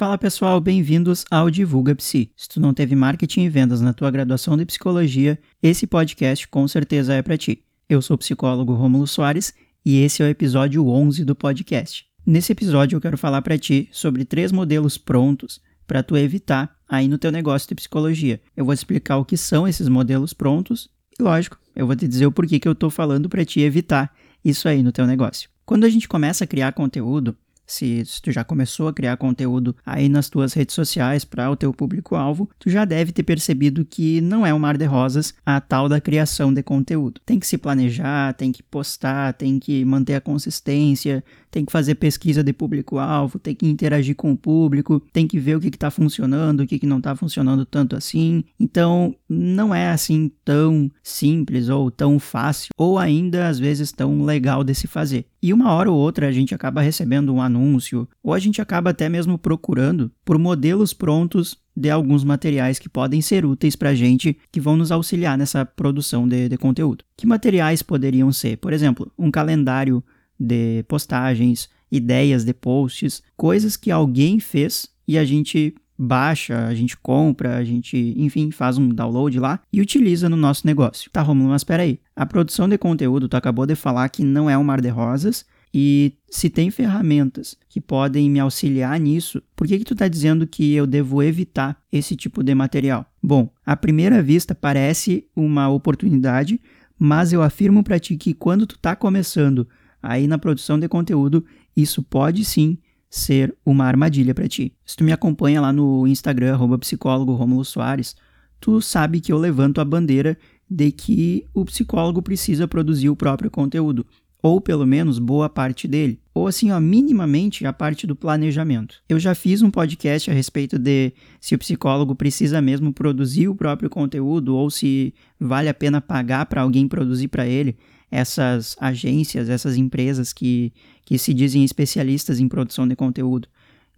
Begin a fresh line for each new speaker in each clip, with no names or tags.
Fala pessoal, bem-vindos ao Divulga Psi. Se tu não teve marketing e vendas na tua graduação de psicologia, esse podcast com certeza é para ti. Eu sou o psicólogo Rômulo Soares e esse é o episódio 11 do podcast. Nesse episódio eu quero falar para ti sobre três modelos prontos para tu evitar aí no teu negócio de psicologia. Eu vou explicar o que são esses modelos prontos e, lógico, eu vou te dizer o porquê que eu estou falando para te evitar isso aí no teu negócio. Quando a gente começa a criar conteúdo, se, se, tu já começou a criar conteúdo aí nas tuas redes sociais para o teu público-alvo, tu já deve ter percebido que não é um mar de rosas a tal da criação de conteúdo. Tem que se planejar, tem que postar, tem que manter a consistência, tem que fazer pesquisa de público-alvo, tem que interagir com o público, tem que ver o que está funcionando, o que, que não está funcionando tanto assim. Então, não é assim tão simples ou tão fácil, ou ainda às vezes tão legal de se fazer. E uma hora ou outra a gente acaba recebendo um anúncio, ou a gente acaba até mesmo procurando por modelos prontos de alguns materiais que podem ser úteis para a gente, que vão nos auxiliar nessa produção de, de conteúdo. Que materiais poderiam ser? Por exemplo, um calendário de postagens, ideias de posts, coisas que alguém fez e a gente baixa, a gente compra, a gente, enfim, faz um download lá e utiliza no nosso negócio. Tá, Romulo, mas peraí. A produção de conteúdo, tu acabou de falar que não é um mar de rosas e se tem ferramentas que podem me auxiliar nisso, por que, que tu está dizendo que eu devo evitar esse tipo de material? Bom, à primeira vista parece uma oportunidade, mas eu afirmo para ti que quando tu está começando aí na produção de conteúdo, isso pode sim ser uma armadilha para ti. Se tu me acompanha lá no Instagram, arroba psicólogo Romulo Soares, tu sabe que eu levanto a bandeira de que o psicólogo precisa produzir o próprio conteúdo, ou pelo menos boa parte dele, ou assim, ó, minimamente a parte do planejamento. Eu já fiz um podcast a respeito de se o psicólogo precisa mesmo produzir o próprio conteúdo ou se vale a pena pagar para alguém produzir para ele essas agências, essas empresas que, que se dizem especialistas em produção de conteúdo.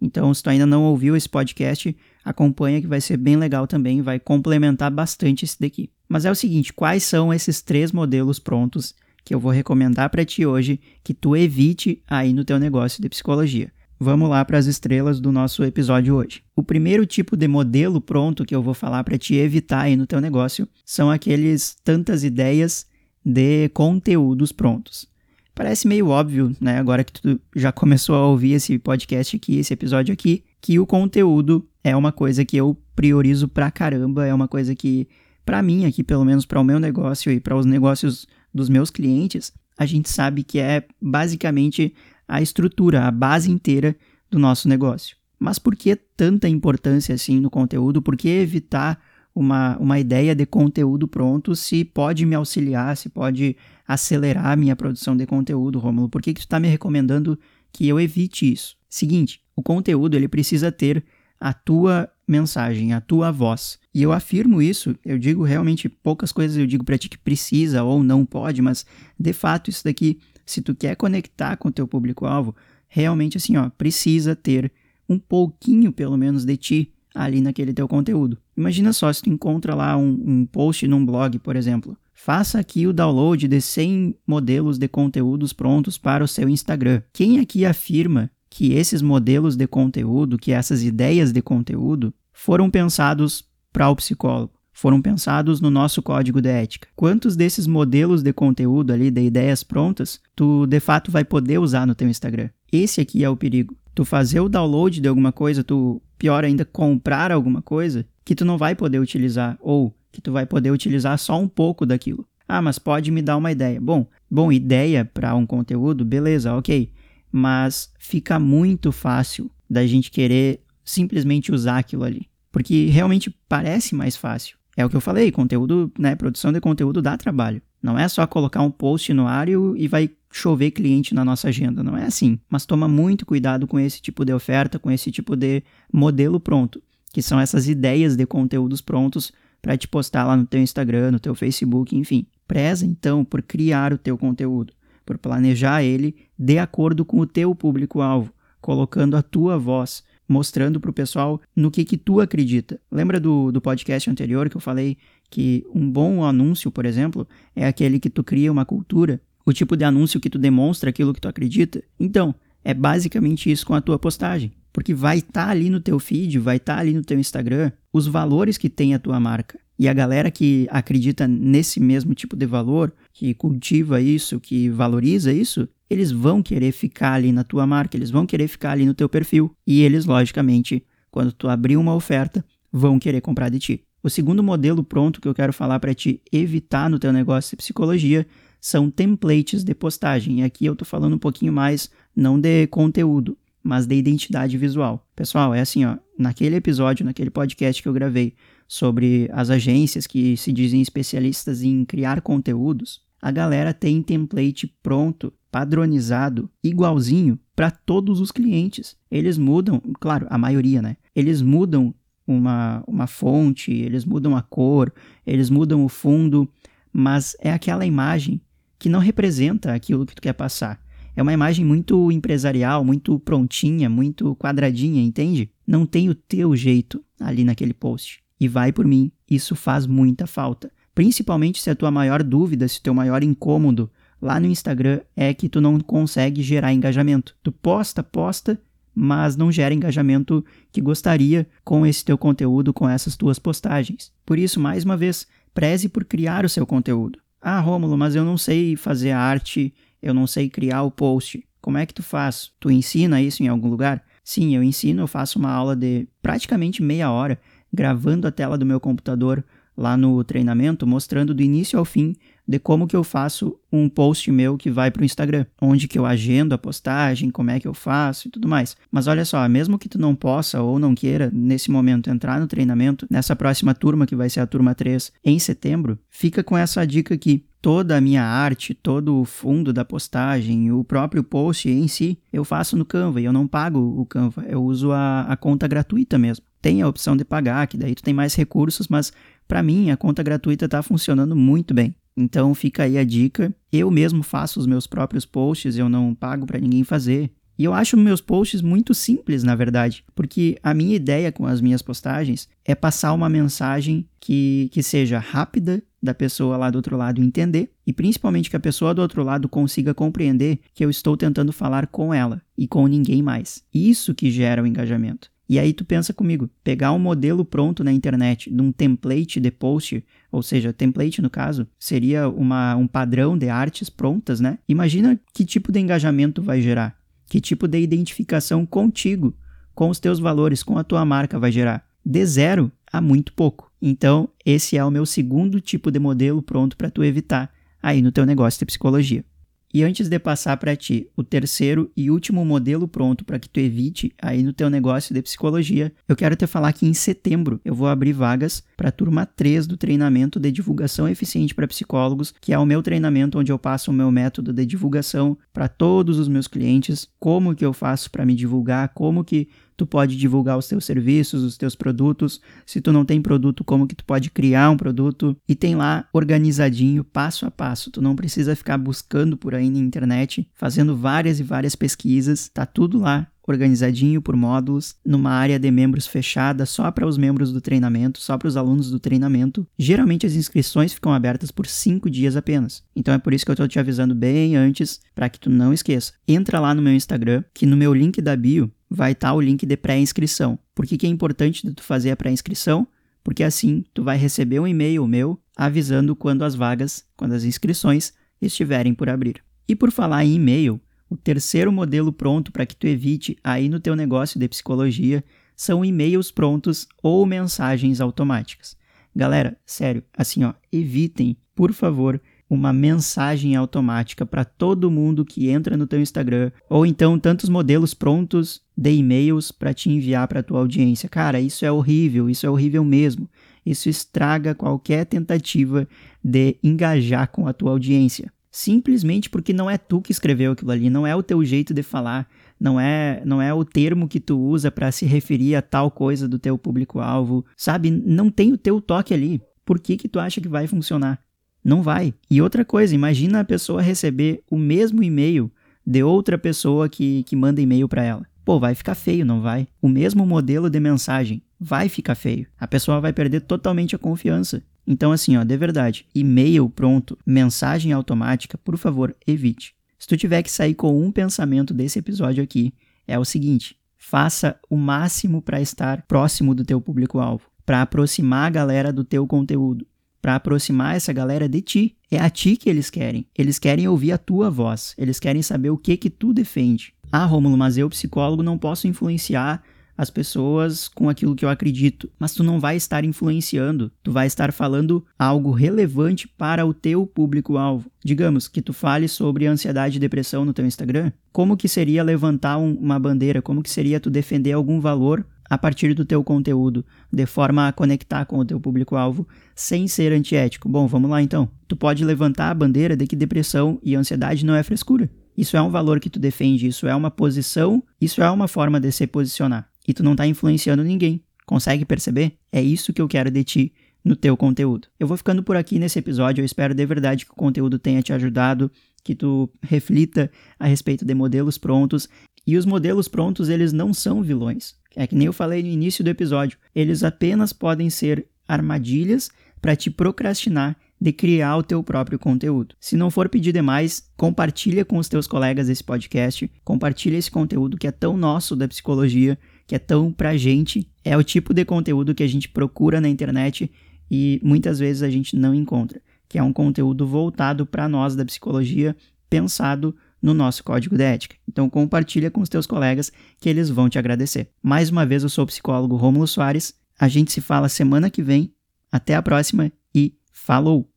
Então, se tu ainda não ouviu esse podcast, acompanha que vai ser bem legal também, vai complementar bastante esse daqui. Mas é o seguinte, quais são esses três modelos prontos que eu vou recomendar para ti hoje que tu evite aí no teu negócio de psicologia? Vamos lá para as estrelas do nosso episódio hoje. O primeiro tipo de modelo pronto que eu vou falar para te evitar aí no teu negócio são aqueles tantas ideias de conteúdos prontos. Parece meio óbvio, né, agora que tu já começou a ouvir esse podcast aqui, esse episódio aqui, que o conteúdo é uma coisa que eu priorizo pra caramba, é uma coisa que, para mim aqui, pelo menos para o meu negócio e para os negócios dos meus clientes, a gente sabe que é basicamente a estrutura, a base inteira do nosso negócio. Mas por que tanta importância assim no conteúdo? Por que evitar uma, uma ideia de conteúdo pronto se pode me auxiliar, se pode acelerar a minha produção de conteúdo, Rômulo? Por que, que tu está me recomendando que eu evite isso? Seguinte, o conteúdo ele precisa ter a tua mensagem, a tua voz. E eu afirmo isso, eu digo realmente poucas coisas eu digo para ti que precisa ou não pode, mas de fato isso daqui, se tu quer conectar com o teu público-alvo, realmente assim, ó, precisa ter um pouquinho pelo menos de ti ali naquele teu conteúdo. Imagina só se tu encontra lá um, um post num blog, por exemplo. Faça aqui o download de 100 modelos de conteúdos prontos para o seu Instagram. Quem aqui afirma que esses modelos de conteúdo, que essas ideias de conteúdo foram pensados para o psicólogo? Foram pensados no nosso código de ética. Quantos desses modelos de conteúdo ali, de ideias prontas, tu de fato vai poder usar no teu Instagram? Esse aqui é o perigo. Tu fazer o download de alguma coisa, tu pior ainda, comprar alguma coisa que tu não vai poder utilizar ou que tu vai poder utilizar só um pouco daquilo. Ah, mas pode me dar uma ideia. Bom, bom, ideia para um conteúdo, beleza, ok. Mas fica muito fácil da gente querer simplesmente usar aquilo ali. Porque realmente parece mais fácil. É o que eu falei, conteúdo, né, produção de conteúdo dá trabalho. Não é só colocar um post no ar e vai chover cliente na nossa agenda, não é assim. Mas toma muito cuidado com esse tipo de oferta, com esse tipo de modelo pronto, que são essas ideias de conteúdos prontos para te postar lá no teu Instagram, no teu Facebook, enfim. Preza então por criar o teu conteúdo, por planejar ele de acordo com o teu público-alvo, colocando a tua voz, mostrando para o pessoal no que, que tu acredita. Lembra do, do podcast anterior que eu falei que um bom anúncio, por exemplo, é aquele que tu cria uma cultura o tipo de anúncio que tu demonstra aquilo que tu acredita. Então, É basicamente isso com a tua postagem. Porque vai estar tá ali no teu feed, vai estar tá ali no teu Instagram os valores que tem a tua marca. E a galera que acredita nesse mesmo tipo de valor, que cultiva isso, que valoriza isso, eles vão querer ficar ali na tua marca, eles vão querer ficar ali no teu perfil. E eles, logicamente, quando tu abrir uma oferta, vão querer comprar de ti. O segundo modelo pronto que eu quero falar para te evitar no teu negócio de psicologia são templates de postagem. E aqui eu tô falando um pouquinho mais não de conteúdo, mas de identidade visual. Pessoal, é assim, ó, naquele episódio, naquele podcast que eu gravei sobre as agências que se dizem especialistas em criar conteúdos, a galera tem template pronto, padronizado, igualzinho para todos os clientes. Eles mudam, claro, a maioria, né? Eles mudam uma, uma fonte, eles mudam a cor, eles mudam o fundo, mas é aquela imagem que não representa aquilo que tu quer passar. É uma imagem muito empresarial, muito prontinha, muito quadradinha, entende? Não tem o teu jeito ali naquele post. E vai por mim, isso faz muita falta. Principalmente se a tua maior dúvida, se o teu maior incômodo lá no Instagram é que tu não consegue gerar engajamento. Tu posta, posta, mas não gera engajamento que gostaria com esse teu conteúdo, com essas tuas postagens. Por isso, mais uma vez, preze por criar o seu conteúdo. Ah, Rômulo, mas eu não sei fazer a arte, eu não sei criar o post. Como é que tu faz? Tu ensina isso em algum lugar? Sim, eu ensino, eu faço uma aula de praticamente meia hora, gravando a tela do meu computador lá no treinamento, mostrando do início ao fim de como que eu faço um post meu que vai para o Instagram, onde que eu agendo a postagem, como é que eu faço e tudo mais. Mas olha só, mesmo que tu não possa ou não queira nesse momento entrar no treinamento, nessa próxima turma que vai ser a turma 3 em setembro, fica com essa dica aqui. Toda a minha arte, todo o fundo da postagem, o próprio post em si, eu faço no Canva e eu não pago o Canva, eu uso a, a conta gratuita mesmo. Tem a opção de pagar, que daí tu tem mais recursos, mas para mim a conta gratuita está funcionando muito bem. Então fica aí a dica. Eu mesmo faço os meus próprios posts, eu não pago para ninguém fazer. E eu acho meus posts muito simples, na verdade, porque a minha ideia com as minhas postagens é passar uma mensagem que, que seja rápida da pessoa lá do outro lado entender e principalmente que a pessoa do outro lado consiga compreender que eu estou tentando falar com ela e com ninguém mais. Isso que gera o engajamento. E aí tu pensa comigo, pegar um modelo pronto na internet, de um template de post, ou seja, template no caso, seria uma, um padrão de artes prontas, né? Imagina que tipo de engajamento vai gerar, que tipo de identificação contigo, com os teus valores, com a tua marca vai gerar. De zero a muito pouco. Então, esse é o meu segundo tipo de modelo pronto para tu evitar aí no teu negócio de psicologia. E antes de passar para ti o terceiro e último modelo pronto para que tu evite aí no teu negócio de psicologia, eu quero te falar que em setembro eu vou abrir vagas para a turma 3 do treinamento de divulgação eficiente para psicólogos, que é o meu treinamento onde eu passo o meu método de divulgação para todos os meus clientes, como que eu faço para me divulgar, como que tu pode divulgar os teus serviços, os teus produtos. Se tu não tem produto, como que tu pode criar um produto? E tem lá organizadinho, passo a passo. Tu não precisa ficar buscando por aí na internet, fazendo várias e várias pesquisas. Tá tudo lá organizadinho por módulos, numa área de membros fechada só para os membros do treinamento, só para os alunos do treinamento. Geralmente as inscrições ficam abertas por 5 dias apenas. Então é por isso que eu estou te avisando bem antes, para que tu não esqueça. Entra lá no meu Instagram, que no meu link da bio vai estar tá o link de pré-inscrição. Por que, que é importante tu fazer a pré-inscrição? Porque assim tu vai receber um e-mail meu avisando quando as vagas, quando as inscrições estiverem por abrir. E por falar em e-mail, o terceiro modelo pronto para que tu evite aí no teu negócio de psicologia são e-mails prontos ou mensagens automáticas. Galera, sério, assim ó, evitem, por favor, uma mensagem automática para todo mundo que entra no teu Instagram, ou então tantos modelos prontos de e-mails para te enviar para tua audiência. Cara, isso é horrível, isso é horrível mesmo. Isso estraga qualquer tentativa de engajar com a tua audiência simplesmente porque não é tu que escreveu aquilo ali, não é o teu jeito de falar, não é, não é o termo que tu usa para se referir a tal coisa do teu público-alvo, sabe? Não tem o teu toque ali. Por que que tu acha que vai funcionar? Não vai. E outra coisa, imagina a pessoa receber o mesmo e-mail de outra pessoa que, que manda e-mail para ela. Pô, vai ficar feio, não vai? O mesmo modelo de mensagem vai ficar feio. A pessoa vai perder totalmente a confiança. Então, assim, ó, de verdade, e-mail pronto, mensagem automática, por favor, evite. Se tu tiver que sair com um pensamento desse episódio aqui, é o seguinte: faça o máximo para estar próximo do teu público-alvo, para aproximar a galera do teu conteúdo, para aproximar essa galera de ti. É a ti que eles querem. Eles querem ouvir a tua voz. Eles querem saber o que que tu defende. Ah, Rômulo, mas eu, psicólogo, não posso influenciar as pessoas com aquilo que eu acredito, mas tu não vai estar influenciando, tu vai estar falando algo relevante para o teu público-alvo. Digamos que tu fale sobre ansiedade e depressão no teu Instagram, como que seria levantar um, uma bandeira, como que seria tu defender algum valor a partir do teu conteúdo, de forma a conectar com o teu público-alvo sem ser antiético. Bom, vamos lá então. Tu pode levantar a bandeira de que depressão e ansiedade não é frescura. Isso é um valor que tu defende, isso é uma posição, isso é uma forma de se posicionar e tu não está influenciando ninguém. Consegue perceber? É isso que eu quero de ti no teu conteúdo. Eu vou ficando por aqui nesse episódio, eu espero de verdade que o conteúdo tenha te ajudado, que tu reflita a respeito de modelos prontos. E os modelos prontos, eles não são vilões. É que nem eu falei no início do episódio, eles apenas podem ser armadilhas para te procrastinar de criar o teu próprio conteúdo. Se não for pedir demais, compartilha com os teus colegas esse podcast, compartilha esse conteúdo que é tão nosso da psicologia que é tão pra gente, é o tipo de conteúdo que a gente procura na internet e muitas vezes a gente não encontra, que é um conteúdo voltado para nós da psicologia, pensado no nosso código de ética. Então compartilha com os teus colegas que eles vão te agradecer. Mais uma vez eu sou o psicólogo Rômulo Soares. A gente se fala semana que vem. Até a próxima e falou.